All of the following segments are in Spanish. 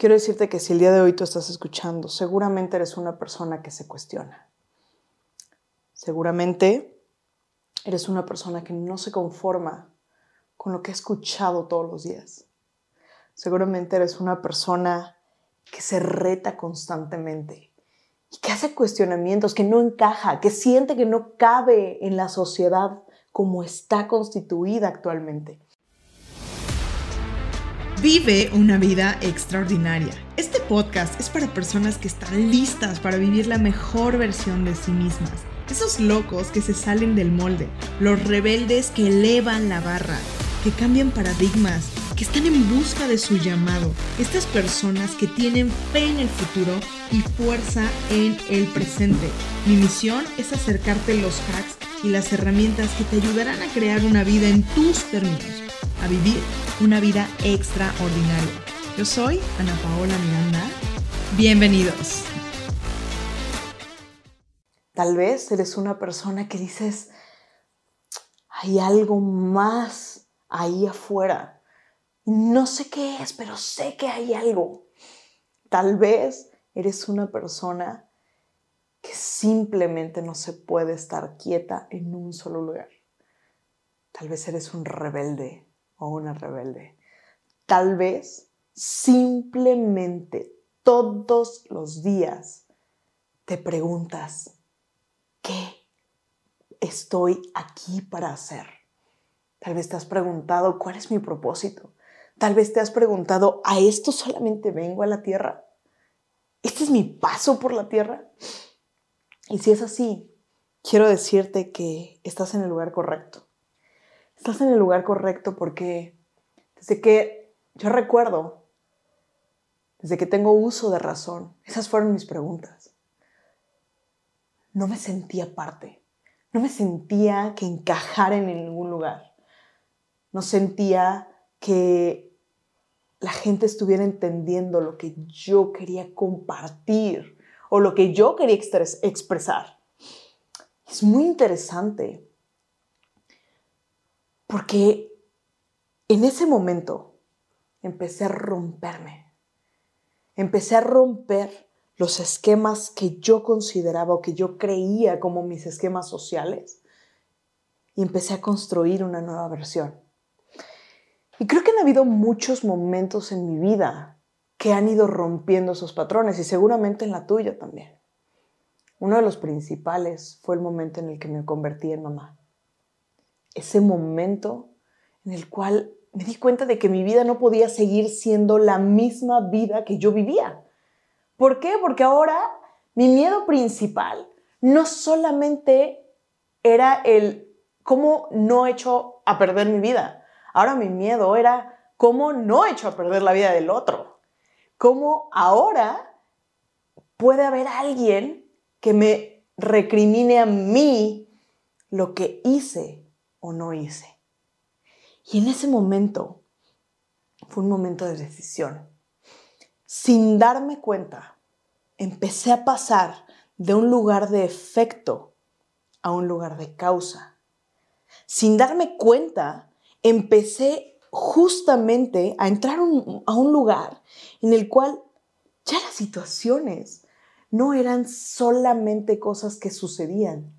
quiero decirte que si el día de hoy tú estás escuchando, seguramente eres una persona que se cuestiona. Seguramente eres una persona que no se conforma con lo que ha escuchado todos los días. Seguramente eres una persona que se reta constantemente y que hace cuestionamientos, que no encaja, que siente que no cabe en la sociedad como está constituida actualmente. Vive una vida extraordinaria. Este podcast es para personas que están listas para vivir la mejor versión de sí mismas. Esos locos que se salen del molde, los rebeldes que elevan la barra que cambian paradigmas, que están en busca de su llamado. Estas personas que tienen fe en el futuro y fuerza en el presente. Mi misión es acercarte los hacks y las herramientas que te ayudarán a crear una vida en tus términos, a vivir una vida extraordinaria. Yo soy Ana Paola Miranda. Bienvenidos. Tal vez eres una persona que dices, hay algo más ahí afuera. No sé qué es, pero sé que hay algo. Tal vez eres una persona que simplemente no se puede estar quieta en un solo lugar. Tal vez eres un rebelde o una rebelde. Tal vez simplemente todos los días te preguntas, ¿qué estoy aquí para hacer? Tal vez te has preguntado, ¿cuál es mi propósito? Tal vez te has preguntado, ¿a esto solamente vengo a la tierra? ¿Este es mi paso por la tierra? Y si es así, quiero decirte que estás en el lugar correcto. Estás en el lugar correcto porque desde que yo recuerdo, desde que tengo uso de razón, esas fueron mis preguntas. No me sentía parte, no me sentía que encajar en ningún lugar no sentía que la gente estuviera entendiendo lo que yo quería compartir o lo que yo quería expresar. Es muy interesante porque en ese momento empecé a romperme. Empecé a romper los esquemas que yo consideraba o que yo creía como mis esquemas sociales y empecé a construir una nueva versión. Y creo que han habido muchos momentos en mi vida que han ido rompiendo esos patrones y seguramente en la tuya también. Uno de los principales fue el momento en el que me convertí en mamá. Ese momento en el cual me di cuenta de que mi vida no podía seguir siendo la misma vida que yo vivía. ¿Por qué? Porque ahora mi miedo principal no solamente era el cómo no he hecho a perder mi vida, Ahora mi miedo era cómo no he hecho a perder la vida del otro. Cómo ahora puede haber alguien que me recrimine a mí lo que hice o no hice. Y en ese momento fue un momento de decisión. Sin darme cuenta, empecé a pasar de un lugar de efecto a un lugar de causa. Sin darme cuenta, empecé justamente a entrar a un lugar en el cual ya las situaciones no eran solamente cosas que sucedían,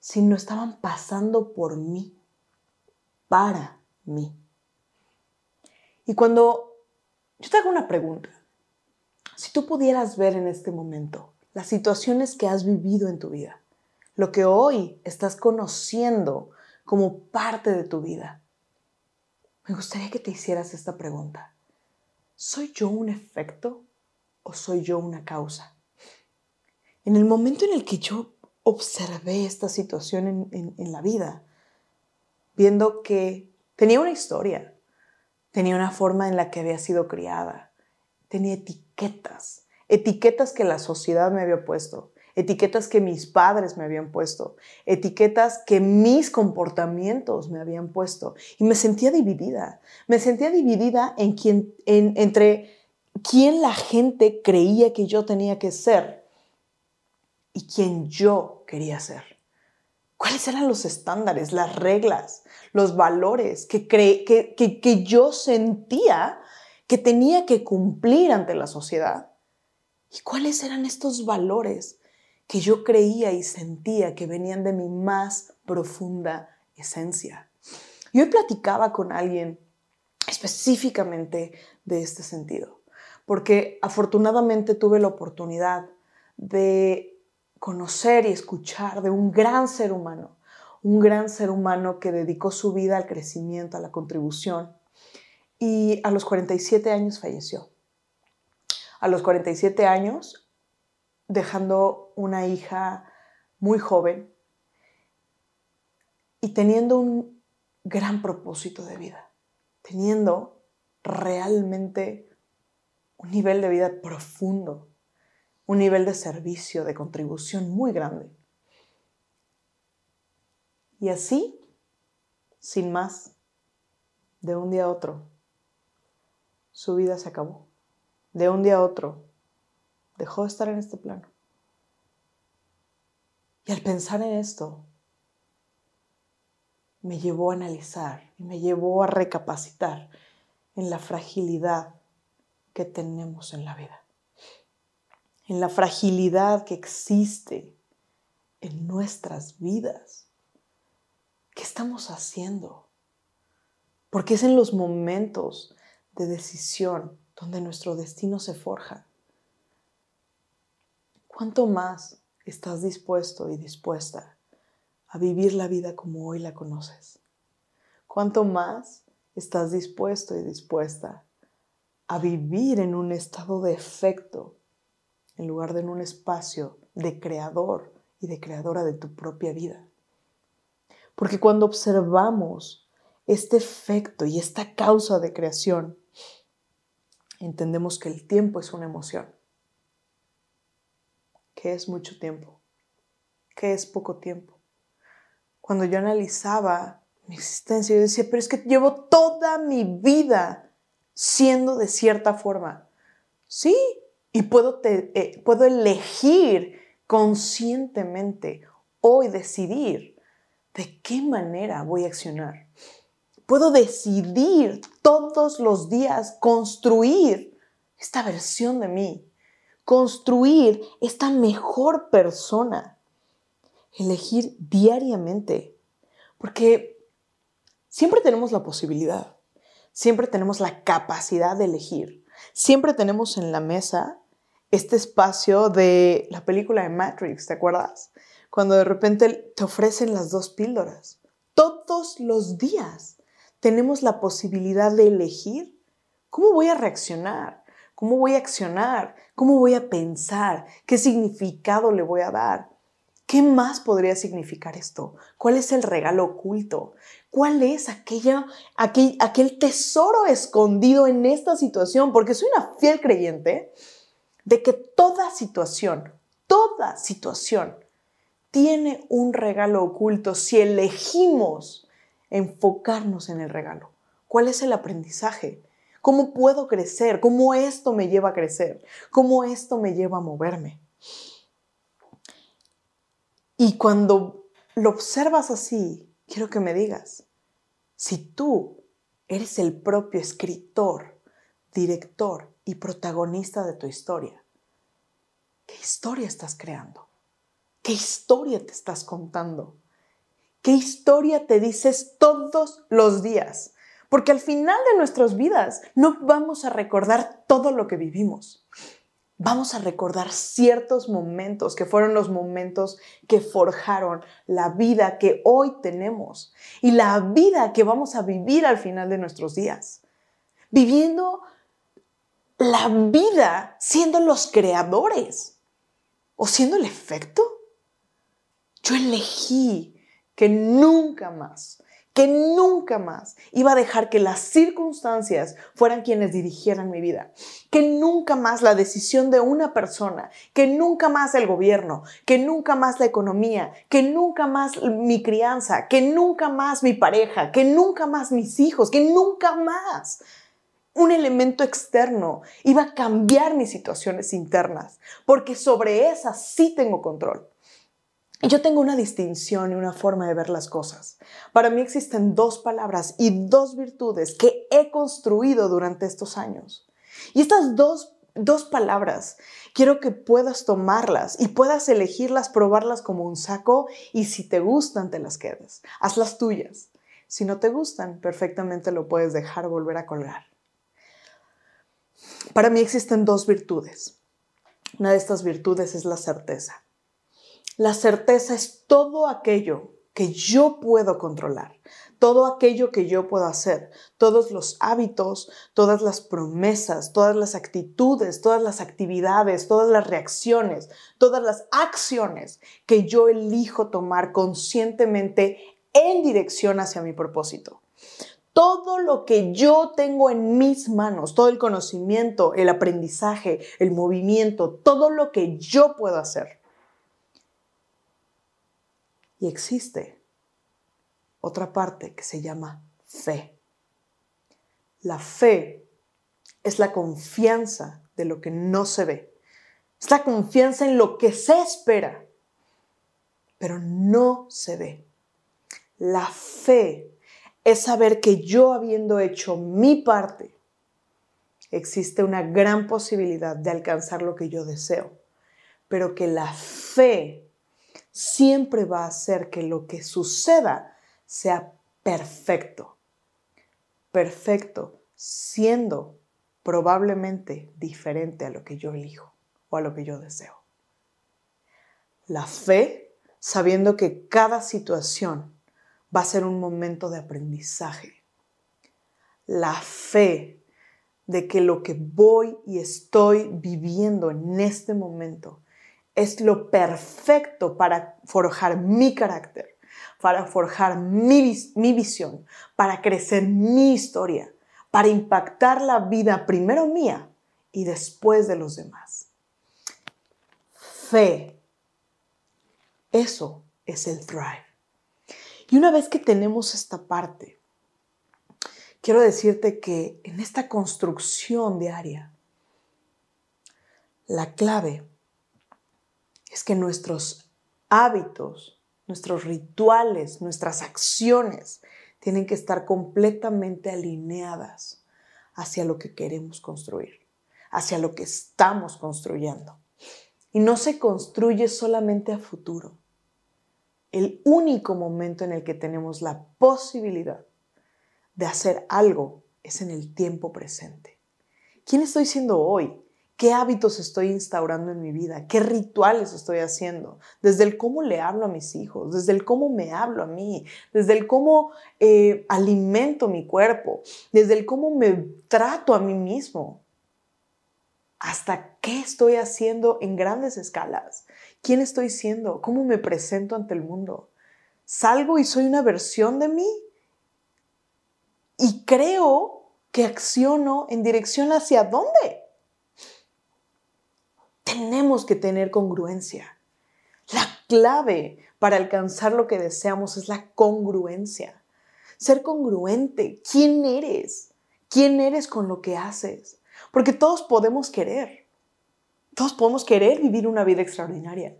sino estaban pasando por mí, para mí. Y cuando yo te hago una pregunta, si tú pudieras ver en este momento las situaciones que has vivido en tu vida, lo que hoy estás conociendo como parte de tu vida, me gustaría que te hicieras esta pregunta. ¿Soy yo un efecto o soy yo una causa? En el momento en el que yo observé esta situación en, la vida, viendo que tenía una historia, tenía una forma en la que había sido criada, tenía etiquetas, etiquetas que la sociedad me había puesto, etiquetas que mis padres me habían puesto, etiquetas que mis comportamientos me habían puesto. Y me sentía dividida. Me sentía dividida en quien, entre quién la gente creía que yo tenía que ser y quién yo quería ser. ¿Cuáles eran los estándares, las reglas, los valores que, que, que yo sentía que tenía que cumplir ante la sociedad. ¿Y cuáles eran estos valores que yo creía y sentía que venían de mi más profunda esencia? Yo hoy platicaba con alguien específicamente de este sentido, porque afortunadamente tuve la oportunidad de conocer y escuchar de un gran ser humano, un gran ser humano que dedicó su vida al crecimiento, a la contribución, y a los 47 años falleció. A los 47 años, dejando una hija muy joven y teniendo un gran propósito de vida, teniendo realmente un nivel de vida profundo, un nivel de servicio, de contribución muy grande. Y así, sin más, de un día a otro, su vida se acabó. De un día a otro, dejó de estar en este plano. Y al pensar en esto, me llevó a analizar y me llevó a recapacitar en la fragilidad que tenemos en la vida, en la fragilidad que existe en nuestras vidas. ¿Qué estamos haciendo? Porque es en los momentos de decisión donde nuestro destino se forja. ¿Cuánto más estás dispuesto y dispuesta a vivir la vida como hoy la conoces? ¿Cuánto más estás dispuesto y dispuesta a vivir en un estado de efecto en lugar de en un espacio de creador y de creadora de tu propia vida? Porque cuando observamos este efecto y esta causa de creación, entendemos que el tiempo es una emoción. ¿Qué es mucho tiempo? ¿Qué es poco tiempo? Cuando yo analizaba mi existencia, yo decía, pero es que llevo toda mi vida siendo de cierta forma. Sí, y puedo, eh, puedo elegir conscientemente hoy decidir de qué manera voy a accionar puedo decidir todos los días construir esta versión de mí, construir esta mejor persona, elegir diariamente, porque siempre tenemos la posibilidad, siempre tenemos la capacidad de elegir, siempre tenemos en la mesa este espacio de la película de Matrix, ¿te acuerdas? Cuando de repente te ofrecen las dos píldoras, todos los días tenemos la posibilidad de elegir cómo voy a reaccionar, cómo voy a accionar, cómo voy a pensar, qué significado le voy a dar. ¿Qué más podría significar esto? ¿Cuál es el regalo oculto? ¿Cuál es aquella, aquel, aquel tesoro escondido en esta situación? Porque soy una fiel creyente de que toda situación, toda situación tiene un regalo oculto si elegimos enfocarnos en el regalo. ¿Cuál es el aprendizaje? ¿Cómo puedo crecer? ¿Cómo esto me lleva a crecer? ¿Cómo esto me lleva a moverme? Y cuando lo observas así, quiero que me digas, si tú eres el propio escritor, director y protagonista de tu historia, ¿qué historia estás creando? ¿Qué historia te estás contando? ¿Qué historia te dices todos los días? Porque al final de nuestras vidas no vamos a recordar todo lo que vivimos. Vamos a recordar ciertos momentos que fueron los momentos que forjaron la vida que hoy tenemos y la vida que vamos a vivir al final de nuestros días. Viviendo la vida siendo los creadores o siendo el efecto. Yo elegí que nunca más, que nunca más iba a dejar que las circunstancias fueran quienes dirigieran mi vida, que nunca más la decisión de una persona, que nunca más el gobierno, que nunca más la economía, que nunca más mi crianza, que nunca más mi pareja, que nunca más mis hijos, que nunca más un elemento externo iba a cambiar mis situaciones internas, porque sobre esas sí tengo control. Yo tengo una distinción y una forma de ver las cosas. Para mí existen dos palabras y dos virtudes que he construido durante estos años. Y estas dos, dos palabras, quiero que puedas tomarlas y puedas elegirlas, probarlas como un saco y si te gustan, te las quedes. Hazlas tuyas. Si no te gustan, perfectamente lo puedes dejar volver a colgar. Para mí existen dos virtudes. Una de estas virtudes es la certeza. La certeza es todo aquello que yo puedo controlar, todo aquello que yo puedo hacer, todos los hábitos, todas las promesas, todas las actitudes, todas las actividades, todas las reacciones, todas las acciones que yo elijo tomar conscientemente en dirección hacia mi propósito. Todo lo que yo tengo en mis manos, todo el conocimiento, el aprendizaje, el movimiento, todo lo que yo puedo hacer. Existe otra parte que se llama fe. La fe es la confianza de lo que no se ve. Es la confianza en lo que se espera, pero no se ve. La fe es saber que yo habiendo hecho mi parte, existe una gran posibilidad de alcanzar lo que yo deseo, pero que la fe siempre va a hacer que lo que suceda sea perfecto. Perfecto, siendo probablemente diferente a lo que yo elijo o a lo que yo deseo. La fe, sabiendo que cada situación va a ser un momento de aprendizaje. La fe de que lo que voy y estoy viviendo en este momento es lo perfecto para forjar mi carácter, para forjar mi, mi visión, para crecer mi historia, para impactar la vida primero mía y después de los demás. Fe. Eso es el Thrive. Y una vez que tenemos esta parte, quiero decirte que en esta construcción diaria, la clave es que nuestros hábitos, nuestros rituales, nuestras acciones tienen que estar completamente alineadas hacia lo que queremos construir, hacia lo que estamos construyendo. Y no se construye solamente a futuro, el único momento en el que tenemos la posibilidad de hacer algo es en el tiempo presente. ¿Quién estoy siendo hoy? ¿Qué hábitos estoy instaurando en mi vida? ¿Qué rituales estoy haciendo? Desde el cómo le hablo a mis hijos, desde el cómo me hablo a mí, desde el cómo eh, alimento mi cuerpo, desde el cómo me trato a mí mismo, hasta qué estoy haciendo en grandes escalas. ¿Quién estoy siendo? ¿Cómo me presento ante el mundo? ¿Salgo y soy una versión de mí? Y creo que acciono en dirección hacia dónde. Tenemos que tener congruencia. La clave para alcanzar lo que deseamos es la congruencia. Ser congruente. ¿Quién eres? ¿Quién eres con lo que haces? Porque todos podemos querer. Todos podemos querer vivir una vida extraordinaria,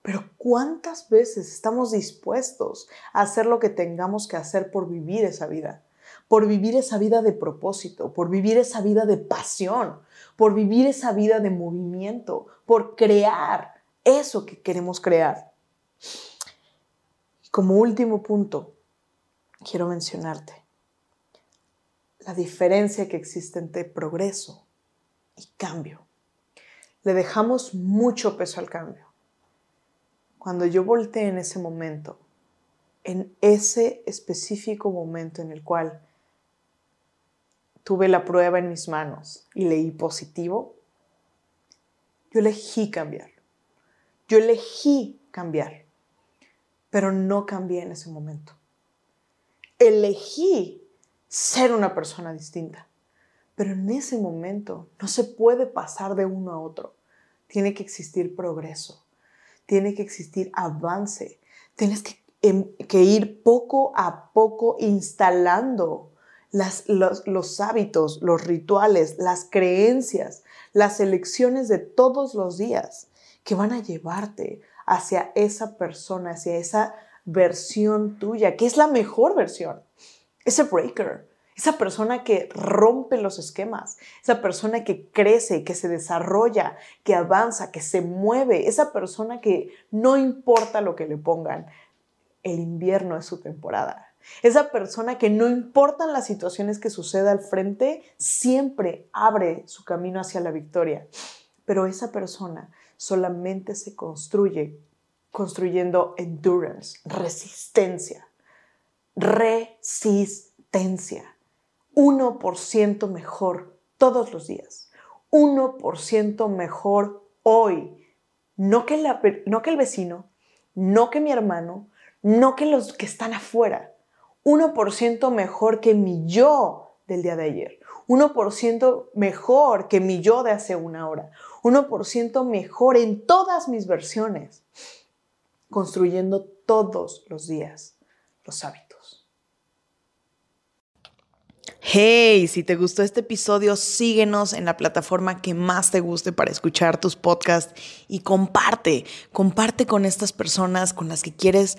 pero ¿cuántas veces estamos dispuestos a hacer lo que tengamos que hacer por vivir esa vida? Por vivir esa vida de propósito, por vivir esa vida de pasión, por vivir esa vida de movimiento, por crear eso que queremos crear. como último punto, quiero mencionarte la diferencia que existe entre progreso y cambio le dejamos mucho peso al cambio. Cuando yo volteé en ese momento, en ese específico momento en el cual tuve la prueba en mis manos y leí positivo, yo elegí cambiar. Yo elegí cambiar, pero no cambié en ese momento. Elegí ser una persona distinta. Pero en ese momento no se puede pasar de uno a otro. Tiene que existir progreso, tiene que existir avance, tienes que, em, ir poco a poco instalando los, los hábitos, los rituales, las creencias, las elecciones de todos los días que van a llevarte hacia esa persona, hacia esa versión tuya, que es la mejor versión, ese breaker, esa persona que rompe los esquemas, esa persona que crece, que se desarrolla, que avanza, que se mueve, esa persona que no importa lo que le pongan, el invierno es su temporada. Esa persona que no importan las situaciones que suceda al frente, siempre abre su camino hacia la victoria. Pero esa persona solamente se construye construyendo endurance, resistencia, resistencia. 1% mejor todos los días. 1% mejor hoy. No que, no que el vecino, no que mi hermano, no que los que están afuera. 1% mejor que mi yo del día de ayer. 1% mejor que mi yo de hace una hora. 1% mejor en todas mis versiones. Construyendo todos los días los hábitos. Hey, si te gustó este episodio, síguenos en la plataforma que más te guste para escuchar tus podcasts y comparte, comparte con estas personas con las que quieres